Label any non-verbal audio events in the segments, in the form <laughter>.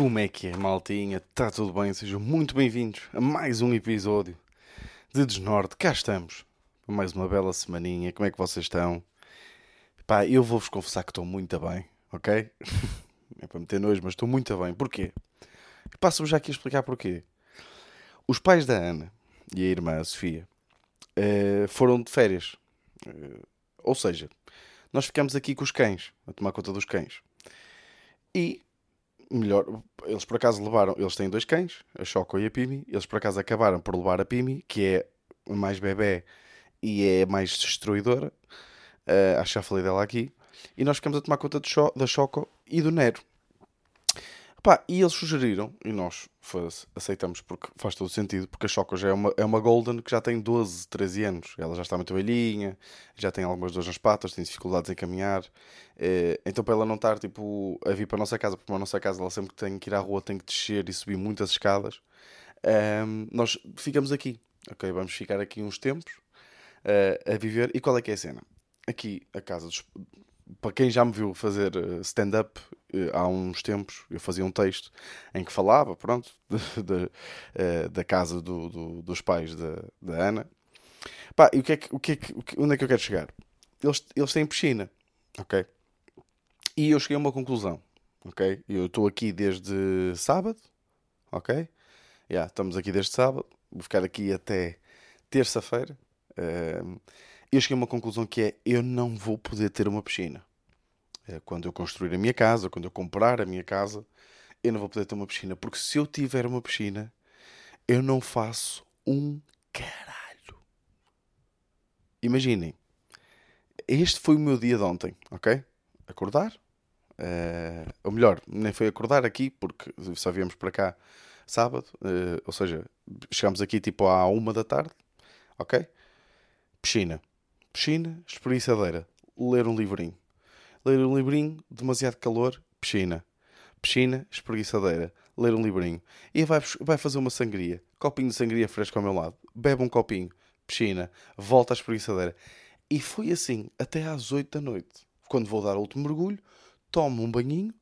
Como é que é, maltinha? Está tudo bem? Sejam muito bem-vindos a mais um episódio de Desnorte. Cá estamos, mais uma bela semaninha. Como é que vocês estão? Pá, eu vou-vos confessar que estou muito bem, ok? <laughs> É para meter nojo, mas estou muito bem. Porquê? Passo-vos já aqui a explicar porquê. Os pais da Ana e a irmã a Sofia eh, foram de férias. Eh, ou seja, nós ficamos aqui com os cães, a tomar conta dos cães. E, melhor, eles por acaso levaram, eles têm dois cães, a Choco e a Pimi, eles por acaso acabaram por levar a Pimi, que é mais bebê e é mais destruidora, uh, acho que já falei dela aqui, e nós ficamos a tomar conta Cho da Choco e do Nero. Pá, e eles sugeriram, e nós aceitamos porque faz todo sentido, porque a Choco já é uma, é uma Golden que já tem 12, 13 anos. Ela já está muito velhinha, já tem algumas dores nas patas, tem dificuldades em caminhar. É, então, para ela não estar tipo, a vir para a nossa casa, porque a nossa casa ela sempre tem que ir à rua tem que descer e subir muitas escadas, é, nós ficamos aqui. Ok, vamos ficar aqui uns tempos uh, a viver. E qual é que é a cena? Aqui, a casa dos, para quem já me viu fazer eh, stand-up eh, há uns tempos, eu fazia um texto em que falava, pronto, <laughs> de, de, eh, da casa do, do, dos pais da, da Ana. Pá, e o que é que, o que, é que, onde é que eu quero chegar? Eles, eles têm piscina, ok? E eu cheguei a uma conclusão, ok? Eu estou aqui desde sábado, ok? Yeah, estamos aqui desde sábado, vou ficar aqui até terça-feira. Uh, eu cheguei a uma conclusão que é: eu não vou poder ter uma piscina. É, quando eu construir a minha casa, quando eu comprar a minha casa, eu não vou poder ter uma piscina. Porque se eu tiver uma piscina, eu não faço um caralho. Imaginem, este foi o meu dia de ontem, ok? Acordar. Uh, ou melhor, nem foi acordar aqui, porque só viemos para cá sábado, uh, ou seja, chegámos aqui tipo à uma da tarde, ok? Piscina piscina, espreguiçadeira, ler um livrinho. Ler um livrinho, demasiado calor, piscina. Piscina, espreguiçadeira, ler um livrinho. E vai, vai fazer uma sangria. Copinho de sangria fresco ao meu lado. Bebe um copinho. Piscina. Volta à espreguiçadeira. E foi assim até às 8 da noite. Quando vou dar o último mergulho, tomo um banhinho,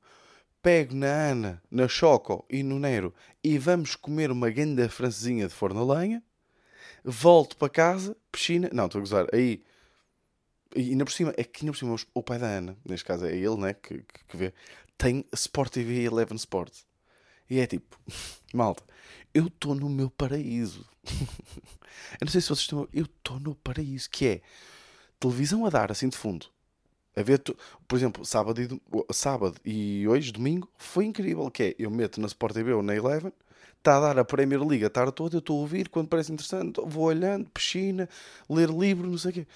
pego na Ana, na Choco e no Nero e vamos comer uma grande francesinha de forno a lenha. Volto para casa, piscina. Não, estou a gozar. Aí e ainda por cima, é que ainda por cima o pai da Ana, neste caso é ele, né, que, que, que vê, tem Sport TV 11 Sport. E é tipo, <laughs> malta, eu estou no meu paraíso. <laughs> eu não sei se vocês estão. Eu estou no paraíso, que é televisão a dar assim de fundo. A ver, por exemplo, sábado e, sábado e hoje, domingo, foi incrível. Que é, eu meto na Sport TV ou na Eleven, está a dar a Premier League a tarde toda, eu estou a ouvir, quando parece interessante, vou olhando, piscina, ler livro, não sei o quê.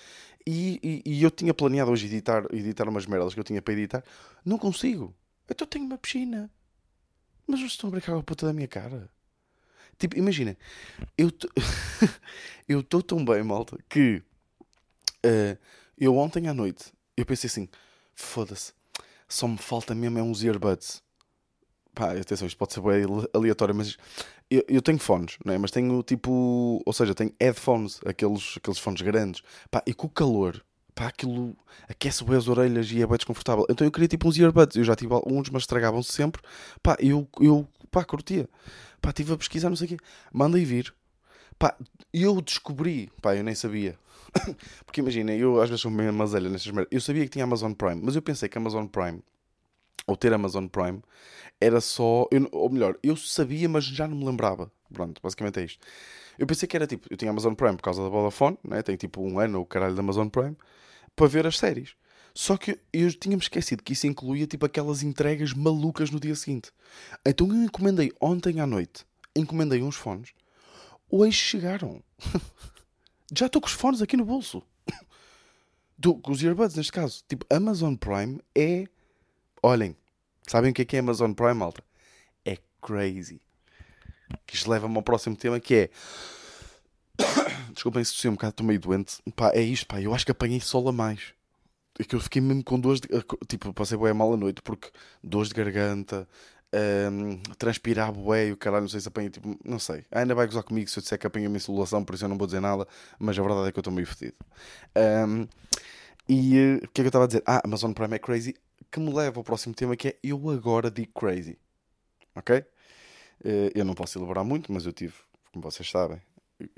E, e, eu tinha planeado hoje editar, editar umas merdas que eu tinha para editar. Não consigo. Então tenho uma piscina. Mas vocês estão a brincar com a puta da minha cara. Tipo, imagina. Eu <laughs> eu estou tão bem, malta, que uh, eu ontem à noite eu pensei assim: foda-se, só me falta mesmo é uns earbuds. Pá, atenção, isto pode ser bem aleatório, mas eu, eu, tenho fones, não é? Mas tenho tipo, ou seja, tenho headphones, aqueles, aqueles fones grandes, pá, e com o calor, pá, aquilo aquece bem as orelhas e é bem desconfortável. Então eu queria tipo uns earbuds, eu já tive uns, mas estragavam-se sempre, pá, eu, eu, pá, curtia, pá, estive a pesquisar, não sei o quê, mandei vir, pá, eu descobri, pá, eu nem sabia. <coughs> Porque imagina, eu às vezes sou meio mazelha nessas merdas. Eu sabia que tinha Amazon Prime, mas eu pensei que Amazon Prime ou ter Amazon Prime, era só. Eu, ou melhor, eu sabia, mas já não me lembrava. Pronto, basicamente é isto. Eu pensei que era tipo. Eu tinha Amazon Prime por causa da Vodafone, né? tem tipo um ano o caralho da Amazon Prime, para ver as séries. Só que eu tinha-me esquecido que isso incluía tipo aquelas entregas malucas no dia seguinte. Então eu encomendei ontem à noite, encomendei uns fones, hoje chegaram. <laughs> Já estou com os fones aqui no bolso. <laughs> Do, com os earbuds neste caso. Tipo, Amazon Prime é Olhem, sabem o que é que é Amazon Prime, malta? É crazy. Que isto leva-me ao próximo tema que é. <coughs> Desculpem se estou um bocado, estou meio doente. Pá, é isto, pá. Eu acho que apanhei sol a mais. É que eu fiquei mesmo com dores de. Tipo, passei bem mal a noite porque dores de garganta, um, transpirar bué o caralho, não sei se apanha, tipo, não sei. A Ana vai gozar comigo se eu disser que apanha uma insolação, por isso eu não vou dizer nada, mas a verdade é que eu estou meio fedido. Um, e uh, o que é que eu estava a dizer? Ah, Amazon Prime é crazy que me leva ao próximo tema que é eu agora digo crazy. ok? Eh, eu não posso elaborar muito, mas eu tive, como vocês sabem,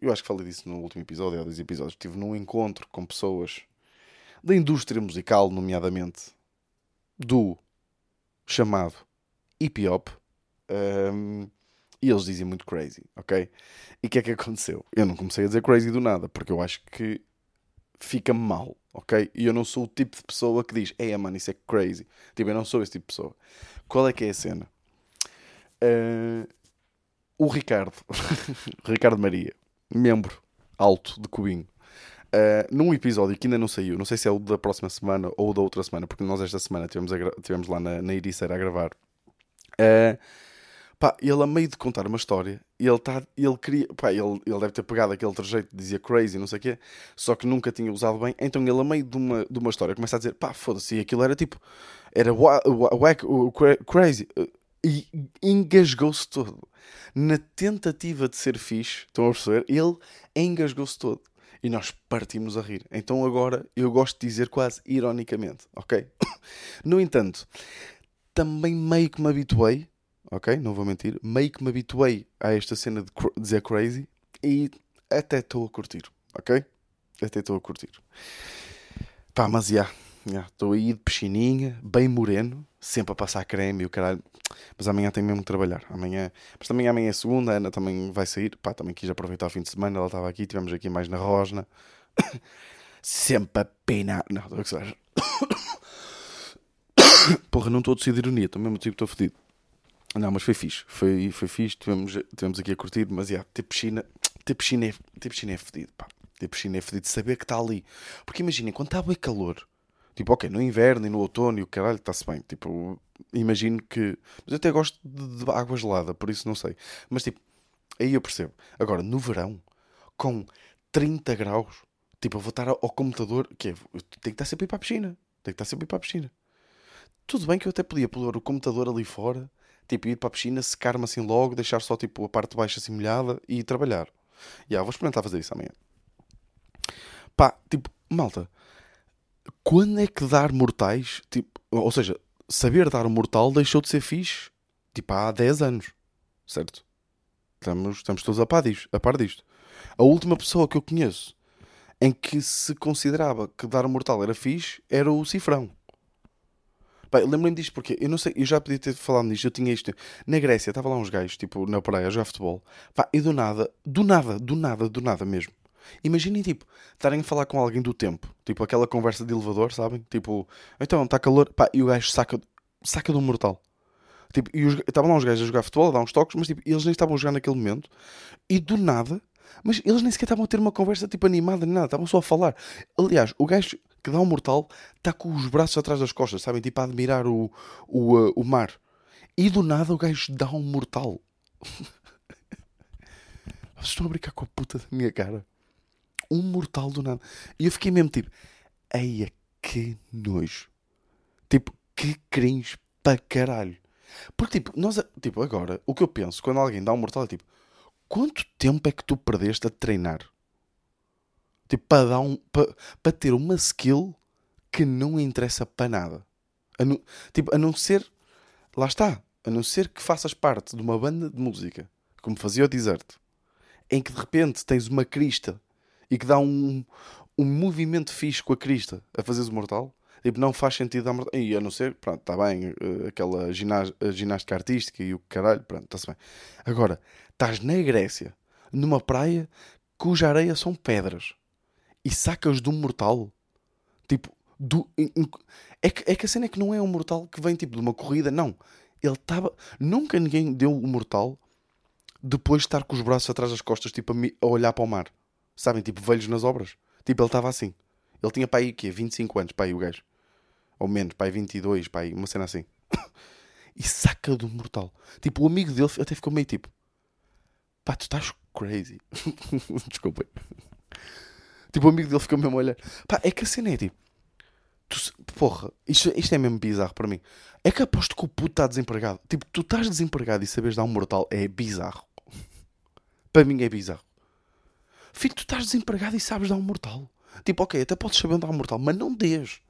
eu acho que falei disso no último episódio, ou dois episódios, estive num encontro com pessoas da indústria musical, nomeadamente do chamado hip hop, um, e eles dizem muito crazy, ok? E o que é que aconteceu? Eu não comecei a dizer crazy do nada, porque eu acho que fica mal, ok? E eu não sou o tipo de pessoa que diz, é mano, isso é crazy. Tipo, eu não sou esse tipo de pessoa. Qual é que é a cena? Uh, o Ricardo, <laughs> Ricardo Maria, membro alto de Cubinho, uh, num episódio que ainda não saiu, não sei se é o da próxima semana ou da outra semana, porque nós esta semana tivemos, tivemos lá na, na a gravar. Uh, pá, ele a meio de contar uma história, ele, tá, ele queria, pá, ele, ele deve ter pegado aquele trejeito dizia crazy, não sei o quê, só que nunca tinha usado bem, então ele a meio de uma, de uma história começa a dizer, pá, foda-se, aquilo era tipo, era wack, crazy, e engasgou-se todo. Na tentativa de ser fixe, estão a perceber? Ele engasgou-se todo. E nós partimos a rir. Então agora eu gosto de dizer quase ironicamente, ok? <coughs> No entanto, também meio que me habituei, ok? Não vou mentir, meio que me habituei a esta cena de dizer crazy e até estou a curtir, ok? Até estou a curtir. Pá, mas já, estou aí de piscininha, bem moreno, sempre a passar creme e o caralho. Mas amanhã tenho mesmo que trabalhar. Amanhã, mas também amanhã é segunda, a Ana também vai sair. Pá, também quis aproveitar o fim de semana, ela estava aqui, tivemos aqui mais na Rosna. <coughs> sempre a pena. Não, estou a. <coughs> Porra, não estou a decidir ironia, estou mesmo tipo, estou fedido. Não, mas foi fixe, foi, foi fixe, tivemos, tivemos aqui a curtir, mas já, ter piscina, ter piscina é, ter piscina é fedido, pá. Ter piscina é fedido, saber que está ali. Porque imaginem, quando está bem calor, tipo, ok, no inverno e no outono e o caralho, está-se bem, tipo, imagino que. Mas eu até gosto de, de, água gelada, por isso não sei. Mas tipo, aí eu percebo. Agora, no verão, com 30 graus, tipo, eu vou estar ao, ao computador, que é, tenho que estar sempre a ir para a piscina. Tenho que estar sempre a ir para a piscina. Tudo bem que eu até podia pôr o computador ali fora, tipo, ir para a piscina, secar-me assim logo, deixar só tipo a parte de baixo assim molhada e trabalhar. Já, vou experimentar fazer isso amanhã. Pá, tipo, malta, quando é que dar mortais, tipo, ou seja, saber dar um mortal deixou de ser fixe, tipo, há 10 anos, certo? Estamos, estamos todos a par, disto, a par disto. A última pessoa que eu conheço em que se considerava que dar um mortal era fixe era o Cifrão. Lembrem-me disto porque eu não sei, eu já podia ter falado nisto, eu tinha isto. Na Grécia, estava lá uns gajos, tipo, na praia, a jogar futebol. Pá, e do nada, do nada, do nada, do nada mesmo. Imaginem, tipo, estarem a falar com alguém do tempo. Tipo, aquela conversa de elevador, sabem? Tipo, então, está calor. Pá, e o gajo saca, saca um mortal. Tipo, e estavam lá uns gajos a jogar futebol, a dar uns toques, mas tipo, eles nem estavam a jogar naquele momento. E do nada, mas eles nem sequer estavam a ter uma conversa tipo animada nem nada, estavam só a falar. Aliás, o gajo que dá um mortal está com os braços atrás das costas, sabem? Tipo a admirar o, o, uh, o mar. E do nada o gajo dá um mortal. <laughs> Vocês estão a brincar com a puta da minha cara. Um mortal do nada. E eu fiquei mesmo tipo, eia, que nojo. Tipo, que cringe para caralho. Porque, tipo, nós, tipo, agora, o que eu penso quando alguém dá um mortal é tipo, quanto tempo é que tu perdeste a treinar? Tipo, para dar um. Para, para ter uma skill que não interessa para nada. A não, tipo, a não ser. Lá está. A não ser que faças parte de uma banda de música, como fazia o Desert, em que de repente tens uma crista e que dá um, um movimento fixe com a crista a fazeres o mortal. Tipo, não faz sentido dar mortal. E a não ser, pronto, está bem, eh, aquela ginástica artística e o caralho, pronto, está-se bem. Agora, estás na Grécia, numa praia cuja areia são pedras e sacas um mortal. Tipo, do, é, que, é que a cena é que não é um mortal que vem tipo de uma corrida, não. Ele estava. Nunca ninguém deu o um mortal depois de estar com os braços atrás das costas, tipo a, a olhar para o mar. Sabem, tipo velhos nas obras. Tipo, ele estava assim. Ele tinha para aí o quê? 25 anos, para aí o gajo. Ou menos, para aí 22, para aí, uma cena assim. <coughs> e saca do mortal. Tipo, o amigo dele até ficou meio tipo: pá, tu estás crazy. <laughs> Desculpem. Tipo, o amigo dele ficou mesmo a olhar. Pá, é que a cena é tipo. Tu, porra, isto, isto é mesmo bizarro para mim. É que aposto que o puto está desempregado. Tipo, tu estás desempregado e sabes dar um mortal é bizarro. <laughs> para mim é bizarro. Filho, tu estás desempregado e sabes dar um mortal. Tipo, ok, até podes saber dar um mortal, mas não dês.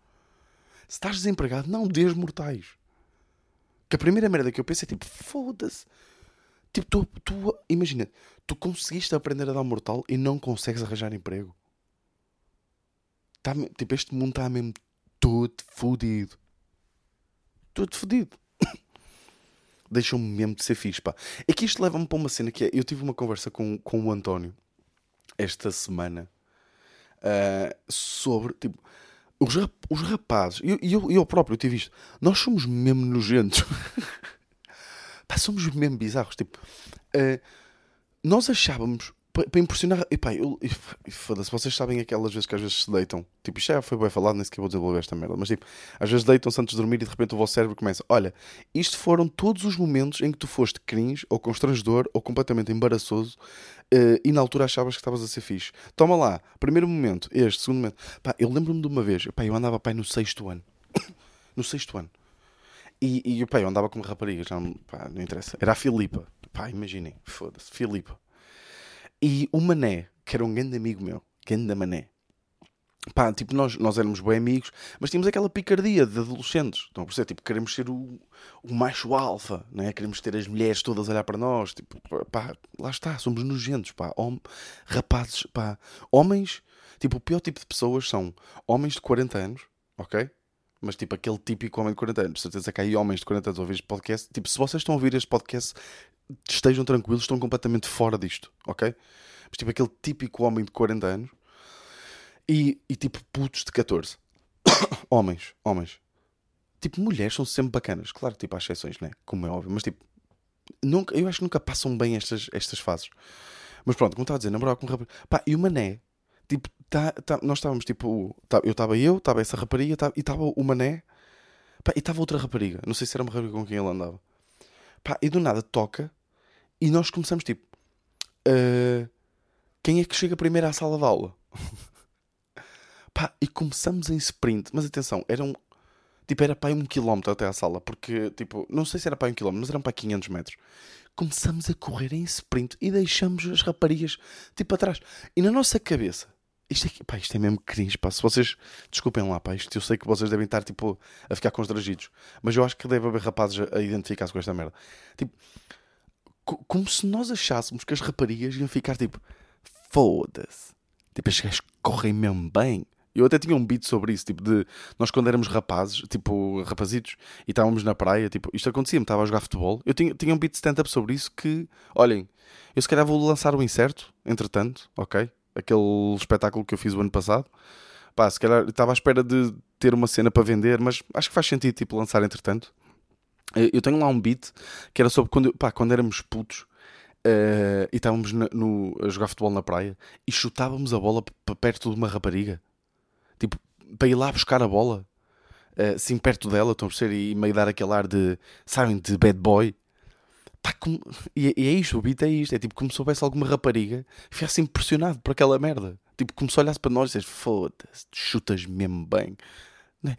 Se estás desempregado, não dês mortais. Que a primeira merda que eu penso é tipo, foda-se. Tipo, tu, tu, imagina, tu conseguiste aprender a dar mortal e não consegues arranjar emprego. Tá, tipo, este mundo está mesmo todo fodido. Todo fodido. <coughs> Deixam-me mesmo de ser fixe, pá. É que isto leva-me para uma cena que é. Eu tive uma conversa com, com o António esta semana uh, sobre, tipo, os, rap os rapazes, e eu, eu, eu próprio tive isto, nós somos mesmo nojentos. <laughs> Pá, somos mesmo bizarros. Tipo, uh, nós achávamos para impressionar. E pá, eu, foda-se, vocês sabem aquelas vezes que às vezes se deitam. Tipo, isto já foi bem falado, nem sequer vou desenvolver esta merda. Mas tipo, às vezes deitam-se antes de dormir e de repente o vosso cérebro começa: Olha, isto foram todos os momentos em que tu foste cringe, ou constrangedor, ou completamente embaraçoso, uh, e na altura achavas que estavas a ser fixe. Toma lá, primeiro momento, este, segundo momento. Pá, eu lembro-me de uma vez, pá, eu andava pá, no sexto ano. <coughs> no sexto ano. E, e pá, eu andava com uma rapariga, já não, pá, não interessa. Era a Filipa. Pá, imaginem, foda-se, Filipa. E o Mané, que era um grande amigo meu, grande Mané. Pá, tipo, nós, nós éramos bem amigos, mas tínhamos aquela picardia de adolescentes. Estão a perceber? Tipo, queremos ser o, o macho alfa, né? queremos ter as mulheres todas a olhar para nós. Tipo, pá, lá está, somos nojentos, pá. Hom rapazes, pá. Homens, tipo, o pior tipo de pessoas são homens de 40 anos, ok? Mas tipo, aquele típico homem de 40 anos. Certeza que há aí homens de 40 anos a ouvir este podcast. Tipo, se vocês estão a ouvir este podcast, estejam tranquilos, estão completamente fora disto, ok? Mas tipo, aquele típico homem de 40 anos e, e tipo putos de 14. <coughs> homens, homens. Tipo, mulheres são sempre bacanas. Claro, tipo, há exceções, né? Como é óbvio. Mas tipo, nunca, eu acho que nunca passam bem estas, estas fases. Mas pronto, como estava a dizer, namorar com um rapaz. Pá, e o mané, tipo, tá, tá, nós estávamos tipo. Tá, eu estava eu, estava essa rapariga tá, e estava o mané. Pá, e estava outra rapariga. Não sei se era uma rapariga com quem ele andava. Pá, e do nada toca e nós começamos tipo. Uh, quem é que chega primeiro à sala de aula? <laughs> pá, e começamos em sprint. Mas atenção, era um. Tipo, era para um quilómetro até à sala. Porque, tipo, não sei se era para um quilómetro, mas eram para 500 metros. Começamos a correr em sprint e deixamos as raparigas, tipo, atrás. E na nossa cabeça, isto, aqui, pá, isto é mesmo cringe, pá. Se vocês. Desculpem lá, pá. Isto eu sei que vocês devem estar, tipo, a ficar constrangidos. Mas eu acho que deve haver rapazes a, identificar-se com esta merda. Tipo, como se nós achássemos que as raparigas iam ficar, tipo, foda-se. Tipo, as gajos correm mesmo bem. Eu até tinha um beat sobre isso, tipo, de nós quando éramos rapazes, tipo, rapazitos, e estávamos na praia, tipo, isto acontecia-me, estava a jogar futebol. Eu tinha, tinha um beat stand-up sobre isso que, olhem, eu se calhar vou lançar o incerto, entretanto, ok? Aquele espetáculo que eu fiz o ano passado. Pá, se calhar estava à espera de ter uma cena para vender, mas acho que faz sentido, tipo, lançar entretanto. Eu tenho lá um beat que era sobre quando, pá, quando éramos putos Uh, e estávamos no, no, a jogar futebol na praia e chutávamos a bola para perto de uma rapariga. Tipo, para ir lá buscar a bola, uh, assim perto dela, estão a ser e meio dar aquele ar de, sabem, de bad boy. Como... e, é isto, o beat é isto. É tipo como se houvesse alguma rapariga e ficasse impressionado por aquela merda. Tipo, como se olhasse para nós e dissesse: Foda-se, chutas mesmo bem. É?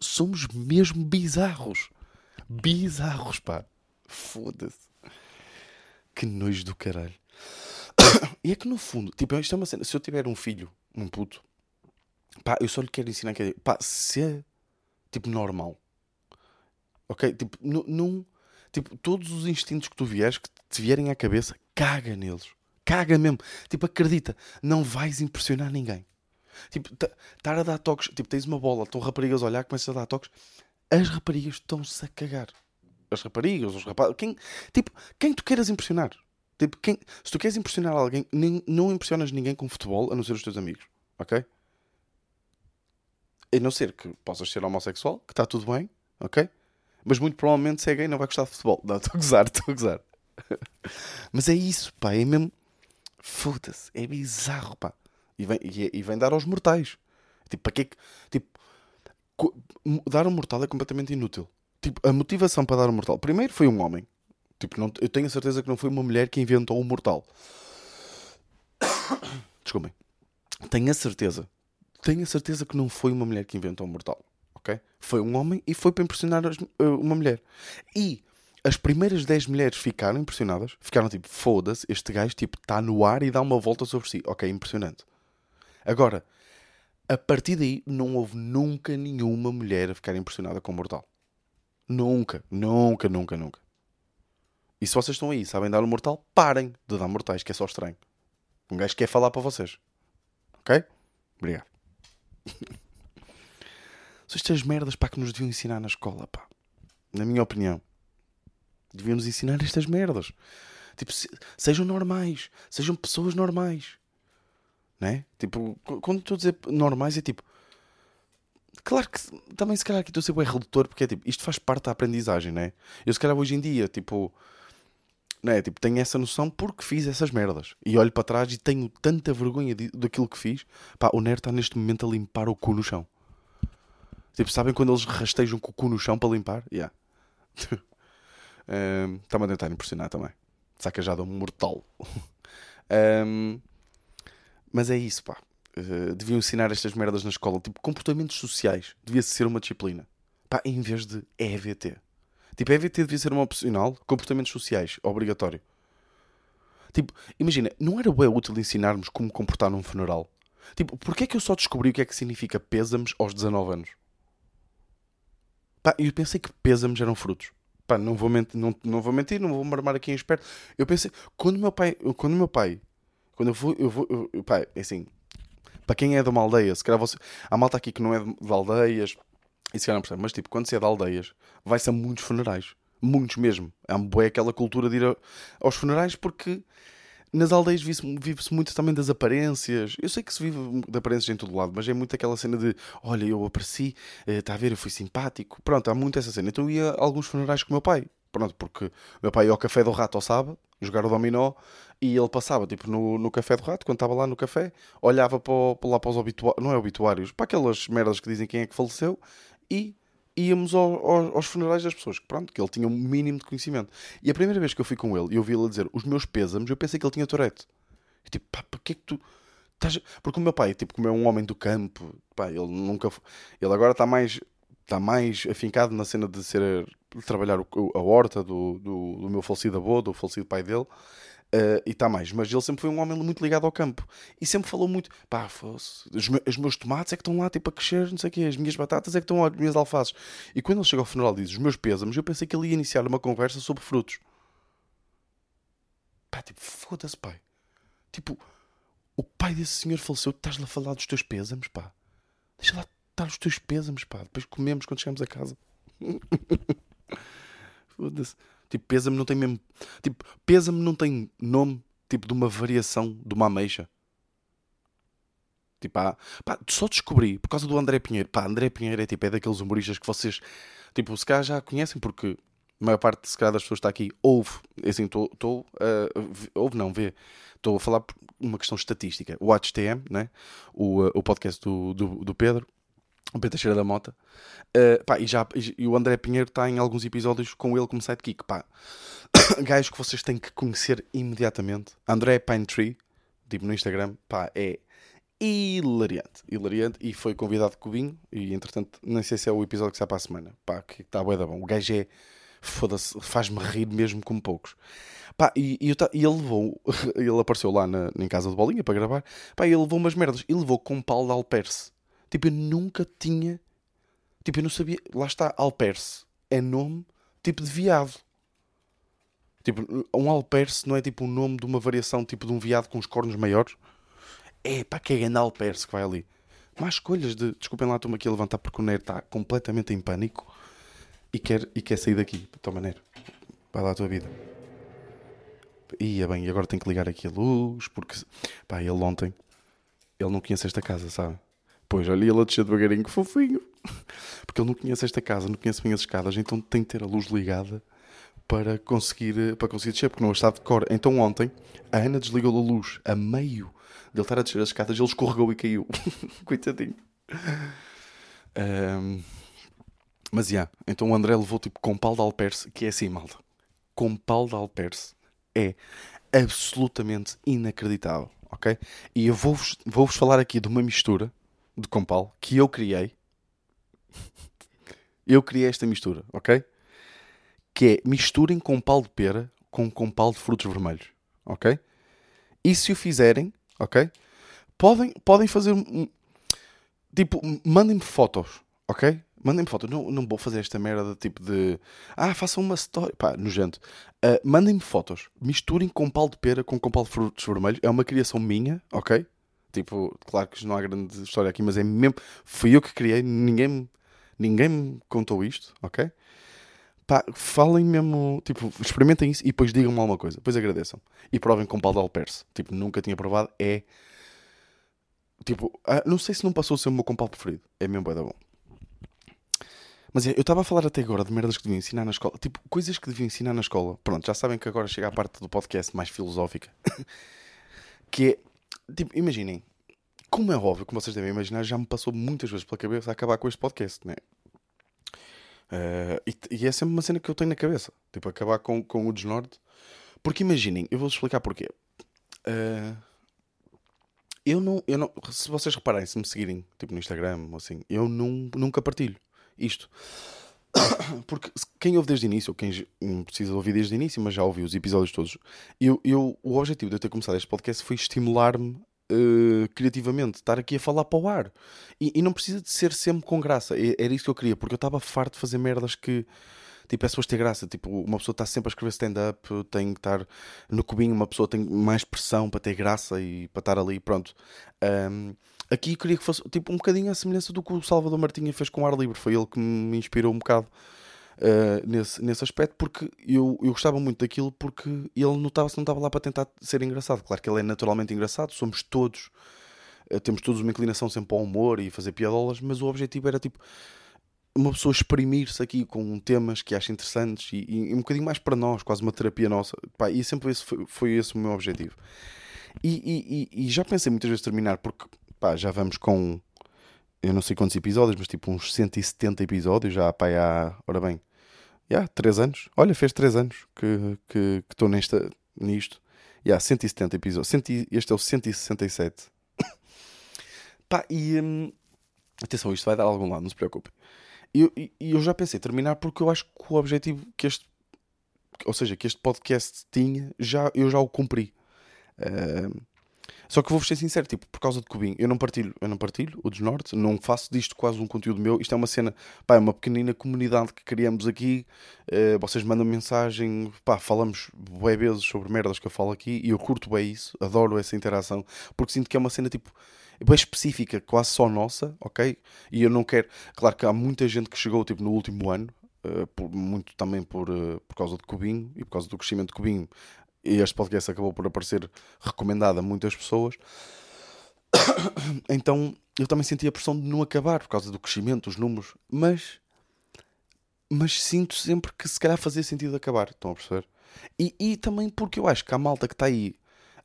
Somos mesmo bizarros. Bizarros, pá. Foda-se. Que nojo do caralho. <coughs> e é que no fundo, tipo, isto é uma cena. Se eu tiver um filho, um puto, pá, eu só lhe quero ensinar que é, pá, ser tipo normal. Ok? Tipo, num. Tipo, todos os instintos que tu vieres, que te vierem à cabeça, caga neles. Caga mesmo. Tipo, acredita, não vais impressionar ninguém. Tipo, estar a dar toques. Tipo, tens uma bola, estão raparigas a olhar, começas a dar toques. As raparigas estão-se a cagar as raparigas, os rapazes, quem, tipo, quem tu queiras impressionar. Tipo, quem, se tu queres impressionar alguém, nem, não impressionas ninguém com futebol a não ser os teus amigos, ok? A não ser que possas ser homossexual, que está tudo bem, ok? Mas muito provavelmente se é gay não vai gostar de futebol. Não, estou a gozar, estou a gozar. Mas é isso, pá, é mesmo. Foda-se, é bizarro, pá. E vem, e, e vem dar aos mortais. Tipo, para que Tipo, dar um mortal é completamente inútil tipo, a motivação para dar o mortal. Primeiro foi um homem. Tipo, não, eu tenho a certeza que não foi uma mulher que inventou o mortal. <coughs> Desculpem. Tenho a certeza. Tenho a certeza que não foi uma mulher que inventou o mortal. Ok? Foi um homem e foi para impressionar as, uh, uma mulher. E as primeiras 10 mulheres ficaram impressionadas. Ficaram tipo, foda-se, este gajo tipo está no ar e dá uma volta sobre si. Ok, impressionante. Agora, a partir daí não houve nunca nenhuma mulher a ficar impressionada com o mortal. Nunca, nunca, nunca, nunca. E se vocês estão aí sabem dar um mortal, parem de dar mortais, que é só estranho. Um gajo quer falar para vocês. Ok? Obrigado. <laughs> Estas merdas pá, que nos deviam ensinar na escola, pá. Na minha opinião. Deviam nos ensinar estas merdas. Tipo, se- sejam normais. Sejam pessoas normais. Né? Tipo, qu- quando estou a dizer normais é tipo. Claro que também se calhar aqui estou a ser bem redutor porque é tipo, isto faz parte da aprendizagem, né? Eu se calhar hoje em dia, tipo, né, tipo, tenho essa noção porque fiz essas merdas. E olho para trás e tenho tanta vergonha de- daquilo que fiz. Pá, o Nerd está neste momento a limpar o cu no chão. Tipo, sabem quando eles rastejam com o cu no chão para limpar? Yeah. <laughs> Ehm, Está-me a tentar impressionar também. Saca já de um mortal. <laughs> Ehm, mas é isso, pá. Eh, deviam ensinar estas merdas na escola. Tipo, comportamentos sociais. Devia ser uma disciplina. Pá, em vez de EVT. Tipo, EVT devia ser uma opcional. Comportamentos sociais, obrigatório. Tipo, imagina, não era bem útil ensinarmos como comportar num funeral? Tipo, porquê é que eu só descobri o que é que significa pêsames aos 19 anos? Pá, eu pensei que pêsames eram frutos. Pá, não vou mentir, não, não vou mentir, não vou marmar aqui em esperto. Eu pensei, quando meu pai, quando meu pai, quando eu vou, eu vou, eu, pá, é assim, para quem é de uma aldeia, se calhar você, há malta aqui que não é de, de aldeias, e se calhar não percebe, mas tipo, quando se é de aldeias, vai-se a muitos funerais. Muitos mesmo. É aquela cultura de ir a- aos funerais porque nas aldeias vive-se muito também das aparências. Eu sei que se vive de aparências em todo lado, mas é muito aquela cena de olha, eu apareci, está a ver, eu fui simpático. Pronto, há muito essa cena. Então eu ia a alguns funerais com o meu pai. Pronto, porque o meu pai ia ao café do rato ao sábado, jogar o dominó, e ele passava tipo no, no café do rato, quando estava lá no café, olhava para lá para os obituários, não é obituários, para aquelas merdas que dizem quem é que faleceu, e íamos ao- ao- aos funerais das pessoas, que pronto, que ele tinha um mínimo de conhecimento. E a primeira vez que eu fui com ele e ouvi ele dizer os meus pêsames, eu pensei que ele tinha Tourette. Tipo, pá, para que é que tu. estás a-" Porque o meu pai, tipo, como é um homem do campo, pá, ele nunca. Ele agora está mais. Está mais afincado na cena de ser. de trabalhar a horta do, do, do meu falecido avô, do falecido pai dele. Eh, e está mais, mas ele sempre foi um homem muito ligado ao campo e sempre falou muito, pá, fosse, os, me- os meus tomates é que estão lá tipo a crescer, não sei o quê, as minhas batatas é que estão lá, as minhas alfaces. E quando ele chega ao funeral diz os meus pêsames, eu pensei que ele ia iniciar uma conversa sobre frutos. Pá, tipo, foda-se, pai. Tipo, o pai desse senhor faleceu, estás-lhe a falar dos teus pêsames, pá. Deixa lá estar os teus pêsames, pá. Depois comemos quando chegamos a casa. <laughs> Foda-se. Tipo, pêsame não tem mesmo. Tipo, pêsame não tem nome, tipo, de uma variação de uma ameixa. Tipo, há- pá, só descobri por causa do André Pinheiro. Pá, André Pinheiro é tipo, é daqueles humoristas que vocês, tipo, se calhar já conhecem, porque a maior parte, se calhar, das pessoas está aqui ouve. É Assim, estou. v- ouve, não, vê. Estou a falar por uma questão estatística. O HTM, né? o, ah, o podcast do, do, do Pedro, o Pedro Teixeira da Mota. Uh, pá, e, já, e o André Pinheiro está em alguns episódios com ele como sidekick. Pá. <coughs> Gajos que vocês têm que conhecer imediatamente. André Pine Tree, tipo no Instagram, pá, é hilariante. Hilariante. E foi convidado Cubinho. E entretanto, nem sei se é o episódio que sai para a semana. Pá, que está bué da bom. O gajo é. Foda-se, faz-me rir mesmo como poucos. Pá, e, e, ta- e ele levou. <laughs> Ele apareceu lá na, em casa de bolinha para gravar. Pá, ele levou umas merdas. E levou com pau de alperce. Tipo, eu nunca tinha. Tipo, eu não sabia. Lá está, alperce. É nome tipo de viado. Tipo, um alperce não é tipo um nome de uma variação tipo de um viado com os cornos maiores. É pá, que é grande alperce que vai ali. Más escolhas de. Desculpem lá, estou-me aqui a levantar porque o Nero está completamente em pânico e quer, e quer sair daqui. Toma, Nero. Vai lá a tua vida. Ia bem, e agora tenho que ligar aqui a luz porque. Pá, ele ontem. Ele não conhece esta casa, sabe? Pois, olha, ele a descer devagarinho, fofinho. Porque ele não conhece esta casa, não conhece bem as escadas, então tem que ter a luz ligada para conseguir, para conseguir descer, porque não está de cor. Então ontem, a Ana desligou a luz a meio de ele estar a descer as escadas, ele escorregou e caiu. <laughs> Coitadinho. Ahm, mas, já, então o André levou tipo com pau de alperce, que é assim, malta. Com pau de alperce é absolutamente inacreditável, ok? E eu vou-vos vou -vos falar aqui de uma mistura de compal que eu criei. Eu criei esta mistura, ok? Que é misturem compal de pera com compal de frutos vermelhos, ok? E se o fizerem, ok? Podem, podem fazer Tipo, mandem-me fotos, ok? Mandem-me fotos. Não, não vou fazer esta merda tipo de. Ah, façam uma story. Pá, nojento. Uh, Mandem-me fotos. Misturem com pau de pera com, com pau de frutos vermelhos. É uma criação minha, ok? Tipo, claro que não há grande história aqui, mas é mesmo. Fui eu que criei. Ninguém, ninguém me contou isto, ok? Pá, falem mesmo. Tipo, experimentem isso e depois digam-me alguma coisa. Depois agradeçam. E provem com pau de alperce. Tipo, nunca tinha provado. É. Tipo, ah, não sei se não passou a ser o meu compal preferido. É mesmo bem da bom. Mas é, eu estava a falar até agora de merdas que devia ensinar na escola. Tipo, coisas que devia ensinar na escola. Pronto, já sabem que agora chega a parte do podcast mais filosófica. <laughs> que é, tipo, imaginem. Como é óbvio, como vocês devem imaginar, já me passou muitas vezes pela cabeça acabar com este podcast, né? Uh, e, e, é sempre uma cena que eu tenho na cabeça. Tipo, acabar com, com o desnorte. Porque imaginem, eu vou explicar porquê. Uh, eu não, eu não. Se vocês repararem, se me seguirem, tipo no Instagram ou assim, eu não, nunca partilho isto. <coughs> Porque quem ouve desde o início, ou quem não precisa ouvir desde o início, mas já ouviu os episódios todos, eu, eu, o objetivo de eu ter começado este podcast foi estimular-me uh, criativamente, estar aqui a falar para o ar. E, e, não precisa de ser sempre com graça. Era isso que eu queria, porque eu estava farto de fazer merdas que. Tipo, é suposto ter graça. Tipo, uma pessoa está sempre a escrever stand-up, tem que estar no cubinho, uma pessoa tem mais pressão para ter graça e para estar ali, pronto. Um, Aqui queria que fosse tipo um bocadinho a semelhança do que o Salvador Martinha fez com o ar livre. Foi ele que me inspirou um bocado uh, nesse, nesse aspecto, porque eu, eu gostava muito daquilo, porque ele notava-se não estava lá para tentar ser engraçado. Claro que ele é naturalmente engraçado, somos todos, uh, temos todos uma inclinação sempre ao humor e fazer piadolas, mas o objetivo era tipo uma pessoa exprimir-se aqui com temas que acha interessantes e, e, um bocadinho mais para nós, quase uma terapia nossa. Pá, e sempre esse foi, foi esse o meu objetivo. E, e, e, já pensei muitas vezes terminar, porque pá, já vamos com eu não sei quantos episódios, mas tipo uns 170 episódios já pá, há, ora bem, já, 3 anos. Olha, fez 3 anos que estou que, nesta, nisto. Já, 170 episódios. este é o 167. <coughs> pá, e hum, atenção, isto vai dar algum lado, não se preocupem. E eu, eu, já pensei terminar porque eu acho que o objetivo que este, ou seja, que este podcast tinha, já, eu já o cumpri. Uh, só que vou-vos ser sincero, tipo, por causa de Cubinho, eu não partilho, eu não partilho o Desnorte, não faço disto quase um conteúdo meu. Isto é uma cena, pá, é uma pequenina comunidade que criamos aqui. Uh, vocês mandam mensagem, pá, falamos bué vezes sobre merdas que eu falo aqui e eu curto bem isso, adoro essa interação, porque sinto que é uma cena tipo bem específica, quase só nossa, ok? E eu não quero, claro que há muita gente que chegou tipo no último ano, uh, por, muito também por, uh, por causa de Cubinho e por causa do crescimento de Cubinho e este podcast acabou por aparecer recomendado a muitas pessoas. <coughs> Então eu também senti a pressão de não acabar por causa do crescimento, dos números, mas mas sinto sempre que se calhar fazia sentido acabar, estão a perceber? E, e também porque eu acho que a malta que está aí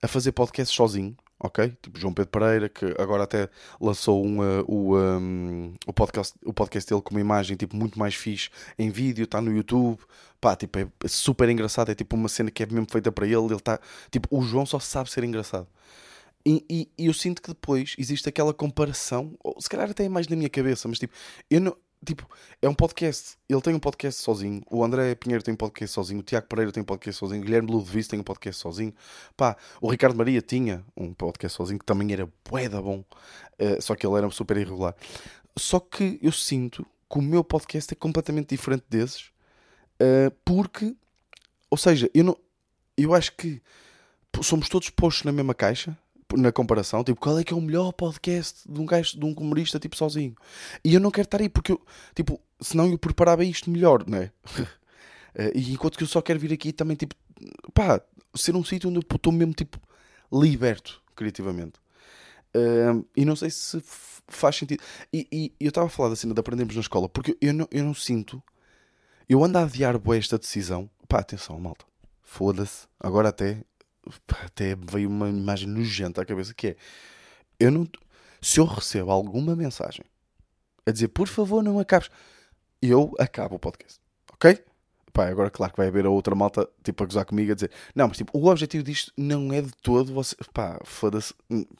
a fazer podcast sozinho, ok? Tipo João Pedro Pereira, que agora até lançou um, uh, o, um, o, podcast, o podcast dele com uma imagem tipo, muito mais fixe em vídeo, está no YouTube. Pá, tipo, é super engraçado, é tipo uma cena que é mesmo feita para ele. Ele está, tipo, o João só sabe ser engraçado. E, e, e, eu sinto que depois existe aquela comparação, ou se calhar até é mais na minha cabeça, mas tipo, eu não, tipo, é um podcast. Ele tem um podcast sozinho. O André Pinheiro tem um podcast sozinho. O Tiago Pereira tem um podcast sozinho. O Guilherme Ludovice tem um podcast sozinho. Pá, o Ricardo Maria tinha um podcast sozinho que também era bué bom. Uh, só que ele era super irregular. Só que eu sinto que o meu podcast é completamente diferente desses. Uh, porque, ou seja, eu não, eu acho que somos todos postos na mesma caixa na comparação, tipo, qual é que é o melhor podcast de um gajo, de um humorista, tipo, sozinho? E eu não quero estar aí porque eu, tipo, senão eu preparava isto melhor, não é? <laughs> Eh, e enquanto que eu só quero vir aqui também, tipo, pá, ser um sítio onde eu estou mesmo, tipo, liberto criativamente. Uh, e não sei se faz sentido. E, e eu estava a falar da cena de aprendermos na escola, porque eu não, eu não sinto. Eu ando a adiar boa esta decisão. Pá, atenção, malta. Foda-se. Agora até até veio uma imagem nojenta à cabeça que é eu não se eu recebo alguma mensagem a dizer por favor não acabes eu acabo o podcast ok? Pá, agora claro que vai haver a outra malta tipo a gozar comigo a dizer não, mas tipo, o objetivo disto não é de todo você, pá, foda-se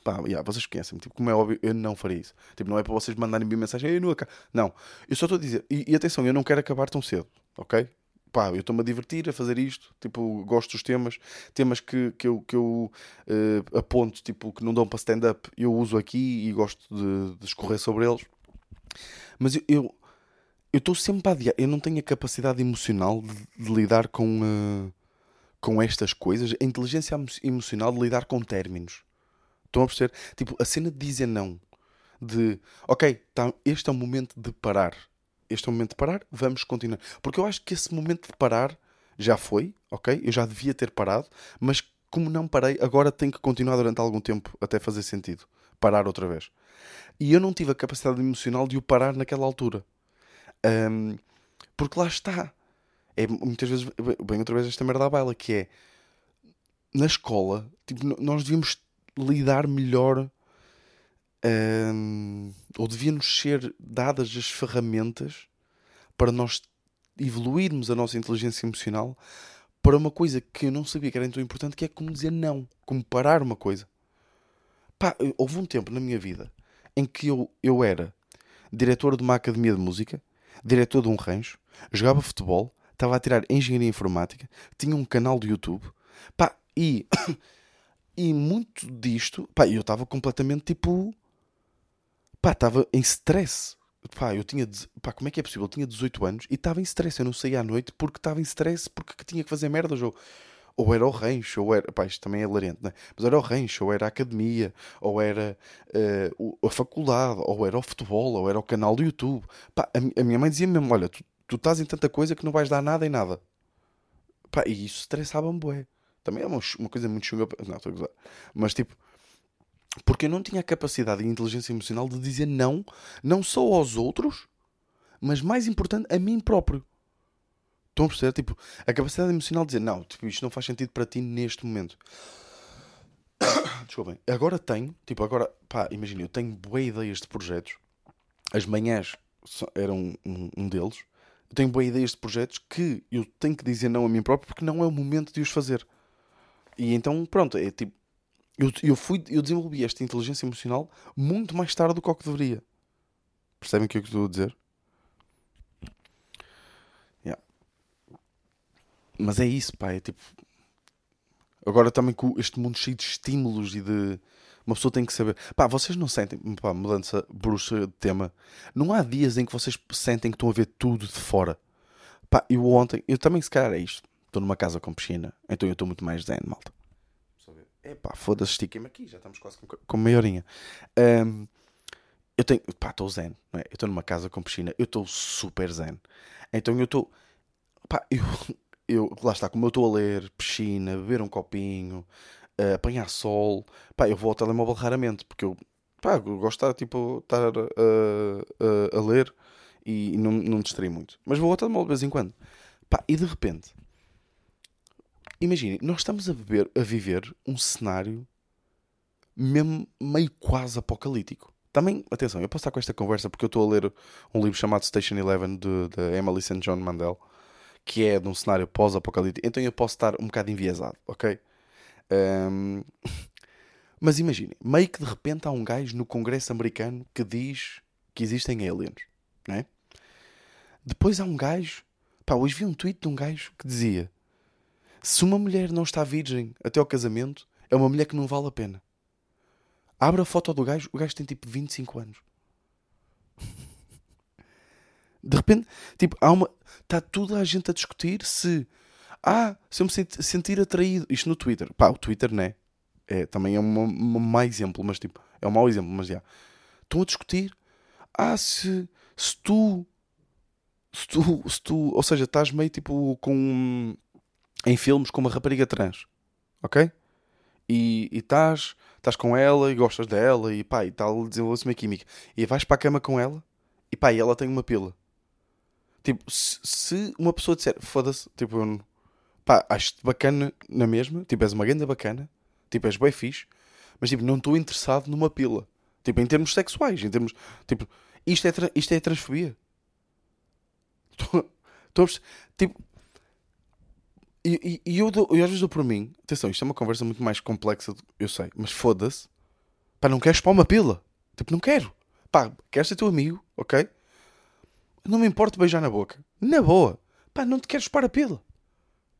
pá, yeah, vocês conhecem-me, tipo, como é óbvio eu não faria isso, tipo, não é para vocês mandarem -me mensagem eu não não, eu só estou a dizer e, e atenção, eu não quero acabar tão cedo ok? Pá, eu estou-me a divertir a fazer isto, tipo, gosto dos temas, temas que, que eu, que eu uh, aponto, tipo, que não dão para stand-up, eu uso aqui e gosto de, de escorrer sobre eles. Mas eu, estou sempre a adiar. Eu não tenho a capacidade emocional de, de lidar com, uh, com estas coisas. A inteligência emocional de lidar com términos. Estão a perceber? Tipo, a cena de dizer não. De, ok, tá, este é o momento de parar. Este é o momento de parar, vamos continuar. Porque eu acho que esse momento de parar já foi, ok? Eu já devia ter parado, mas como não parei, agora tenho que continuar durante algum tempo até fazer sentido. Parar outra vez. E eu não tive a capacidade emocional de o parar naquela altura. Um, porque lá está. É muitas vezes, bem, outra vez esta merda à baila, que é na escola, tipo, nós devíamos lidar melhor um, ou devíamos ser dadas as ferramentas para nós evoluirmos a nossa inteligência emocional para uma coisa que eu não sabia que era tão importante, que é como dizer não, como parar uma coisa. Pá, houve um tempo na minha vida em que eu, eu era diretor de uma academia de música, diretor de um rancho, jogava futebol, estava a tirar engenharia informática, tinha um canal de YouTube, pá, e, <coughs> e muito disto, pá, eu estava completamente tipo, pá, estava em stress. Pá, eu tinha, pá, como é que é possível? Eu tinha 18 anos e estava em stress. Eu não saía à noite porque estava em stress, porque tinha que fazer merdas. Ou, ou era o rancho, ou era. Pá, isto também é larente, né? Mas era o rancho, ou era a academia, ou era uh, a faculdade, ou era o futebol, ou era o canal do YouTube. Pá, a, a minha mãe dizia mesmo: Olha, tu, tu estás em tanta coisa que não vais dar nada em nada. Pá, e isso estressava-me, bué. Também é uma, uma coisa muito chunga. Não, estou a gozar. Mas tipo. Porque eu não tinha a capacidade e inteligência emocional de dizer não, não só aos outros, mas mais importante, a mim próprio. Estão a perceber? Tipo, a capacidade emocional de dizer não, tipo, isto não faz sentido para ti neste momento. <coughs> Desculpem. Agora tenho, tipo, agora, pá, imagina, eu tenho boas ideias de projetos. As manhãs eram um, um deles. Eu tenho boas ideias de projetos que eu tenho que dizer não a mim próprio porque não é o momento de os fazer. E então, pronto, é tipo, eu, eu, fui, eu desenvolvi esta inteligência emocional muito mais tarde do que que deveria. Percebem o que eu estou a dizer? Mas é isso, pá. É tipo. Agora também com este mundo cheio de estímulos e de. Uma pessoa tem que saber. Pá, vocês não sentem. Pá, mudança bruxa de tema. Não há dias em que vocês sentem que estão a ver tudo de fora. Pá, eu ontem. Eu também, se calhar, é isto. Estou numa casa com piscina. Então eu estou muito mais zen, malta. É pá, foda-se, estiquem-me aqui. Já estamos quase com, com meia horinha. Um, eu tenho. Pá, estou zen. Não é? Eu estou numa casa com piscina. Eu estou super zen. Então eu estou. Pá, eu <laughs> eu, lá está, como eu estou a ler, piscina, beber um copinho, uh, apanhar sol, pá, eu vou ao telemóvel raramente, porque eu, pá, eu gosto de estar, tipo, estar uh, uh, a ler e, não, não distrair muito. Mas vou ao telemóvel de vez em quando. Pá, e de repente, imaginem, nós estamos a, beber, a viver um cenário mesmo meio quase apocalíptico. Também, atenção, eu posso estar com esta conversa porque eu estou a ler um livro chamado Station Eleven de Emily St. John Mandel que é de um cenário pós-apocalíptico, então eu posso estar um bocado enviesado, ok? Um... <laughs> Mas imagine, meio que de repente há um gajo no Congresso americano que diz que existem aliens, não é? Depois há um gajo, pá, hoje vi um tweet de um gajo que dizia: se uma mulher não está virgem até ao casamento, é uma mulher que não vale a pena. Abre a foto do gajo, o gajo tem tipo 25 anos. De repente, tipo, há uma. Está toda a gente a discutir se. Ah, se eu me sentir atraído. Isto no Twitter. Pá, o Twitter, né? É, também é um mau exemplo, mas tipo, é um mau exemplo, mas já. Estão a discutir. Ah, se, se tu. Se tu, se tu. Ou seja, estás meio tipo com. Em filmes com uma rapariga trans. Ok? E estás. Estás com ela e gostas dela e pá, e tal, desenvolve-se uma química. E vais para a cama com ela e pá, e ela tem uma pila. Tipo, se, se uma pessoa disser, foda-se, tipo, eu, pá, acho-te bacana na mesma, tipo, és uma grande bacana, tipo, és bem fixe, mas tipo, não estou interessado numa pila. Tipo, em termos sexuais, em termos. Tipo, isto é, isto é transfobia. <laughs> Estou Tipo. E, e, e eu, dou, eu às vezes dou por mim. Atenção, isto é uma conversa muito mais complexa, eu sei, mas foda-se. Pá, não queres pôr uma pila? Tipo, não quero. Pá, queres ser teu amigo, ok? Não me importa beijar na boca. Na boa. Pá, não te queres para a pila.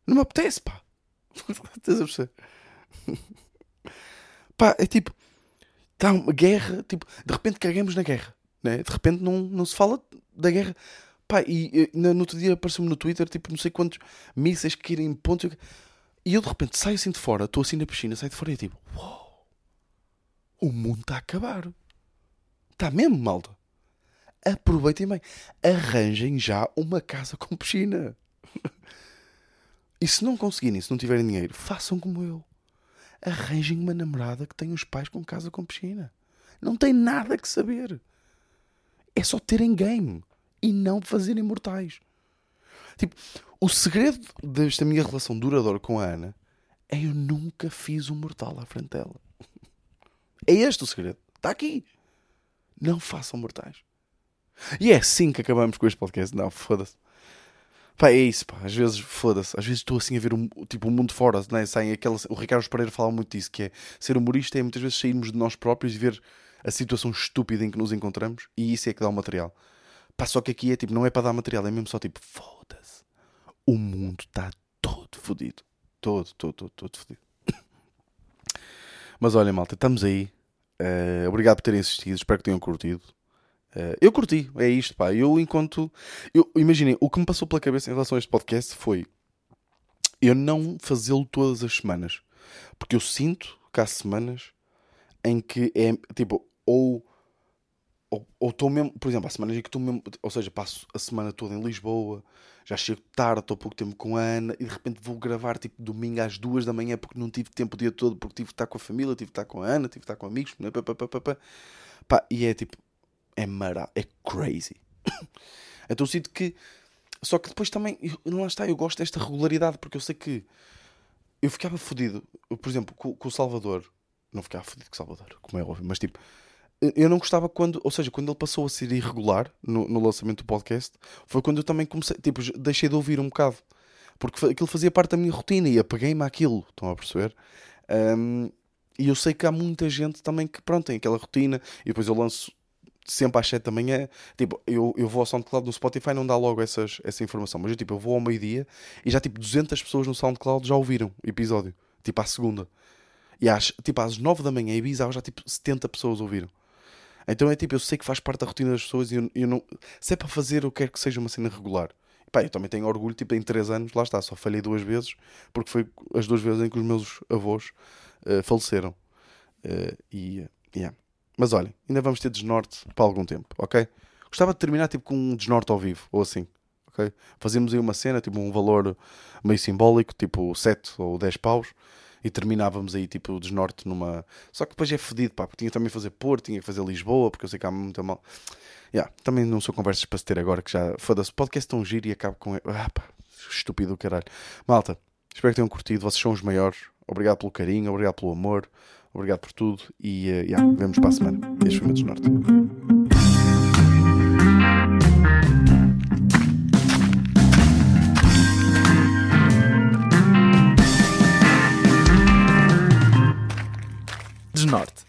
Não me apetece, pá. <laughs> Estás a perceber? <laughs> pá, é tipo. Está uma guerra. Tipo, de repente cagamos na guerra. Né? De repente não, não se fala da guerra. Pá, e, e no, outro dia apareceu-me no Twitter, tipo, não sei quantos mísseis que irem em. E eu de repente saio assim de fora, estou assim na piscina, saio de fora e é tipo, uau, o mundo está a acabar. Está mesmo, malta. Aproveitem bem. Arranjem já uma casa com piscina. <laughs> e se não conseguirem, se não tiverem dinheiro, façam como eu. Arranjem uma namorada que tenha os pais com casa com piscina. Não tem nada que saber. É só terem game e não fazerem mortais. Tipo, o segredo desta minha relação duradoura com a Ana é eu nunca fiz um mortal à frente dela. É este o segredo. Está aqui. Não façam mortais. E é assim que acabamos com este podcast. Não, foda-se. Pá, é isso, pá. Às vezes, foda-se. Às vezes estou assim a ver um, tipo, o mundo fora, né? Saem aquela... O Ricardo Pereira fala muito disso, que é ser humorista é muitas vezes sairmos de nós próprios e ver a situação estúpida em que nos encontramos e isso é que dá o material. Pá, só que aqui é tipo, não é para dar material, é mesmo só tipo, foda-se. O mundo está todo fodido. Todo, todo, todo, todo fodido. Mas olha, malta, estamos aí. Uh, obrigado por terem assistido, espero que tenham curtido. Uh, eu curti, é isto, pá. Eu enquanto. Eu, imaginem, o que me passou pela cabeça em relação a este podcast foi eu não fazê-lo todas as semanas. Porque eu sinto que há semanas em que é tipo, ou ou estou mesmo, por exemplo, há semanas em que estou mesmo, ou seja, passo a semana toda em Lisboa, já chego tarde, estou pouco tempo com a Ana e de repente vou gravar tipo domingo às duas da manhã porque não tive tempo o dia todo, porque tive que estar com a família, tive que estar com a Ana, tive que estar com amigos, pá, pá, pá, pá, pá. e é tipo, é mara, é crazy. <coughs> então sinto que. Só que depois também, não está, eu gosto desta regularidade, porque eu sei que eu ficava fodido, por exemplo, com, com o Salvador. Não ficava fodido com o Salvador, como é óbvio, mas tipo, eu não gostava quando, ou seja, quando ele passou a ser irregular no, no lançamento do podcast, foi quando eu também comecei, tipo, deixei de ouvir um bocado, porque aquilo fazia parte da minha rotina e apaguei-me àquilo, estão a perceber? Um, e eu sei que há muita gente também que, pronto, tem aquela rotina e depois eu lanço sempre às 7 da manhã. Tipo, eu, eu vou ao SoundCloud no Spotify não dá logo essas, essa informação, mas eu, tipo, eu vou ao meio-dia e já tipo 200 pessoas no SoundCloud já ouviram o episódio, tipo à segunda. E às, tipo, às 9 da manhã em Ibiza já tipo 70 pessoas ouviram. Então é tipo, eu sei que faz parte da rotina das pessoas e eu, eu não. Se é para fazer, eu quero que seja uma cena regular. Pá, eu também tenho orgulho, tipo, em 3 anos, lá está, só falhei duas vezes, porque foi as duas vezes em que os meus avós uh, faleceram. Uh, e, yeah. Mas olhem, ainda vamos ter desnorte para algum tempo, ok? Gostava de terminar tipo com um desnorte ao vivo, ou assim, ok? Fazemos aí uma cena, tipo um valor meio simbólico, tipo 7 ou 10 paus, e terminávamos aí tipo o desnorte numa. Só que depois é fedido, pá, porque tinha também que fazer Porto, tinha que fazer Lisboa, porque eu sei que há muito mal. Yeah, também não sou conversas para se ter agora, que já foda-se, podcast tão giro e acabo com. Ah, pá, estúpido caralho. Malta, espero que tenham curtido, vocês são os maiores. Obrigado pelo carinho, obrigado pelo amor. Obrigado por tudo e uh, yeah, vemos para a semana. Este foi o Desnorte. Desnorte.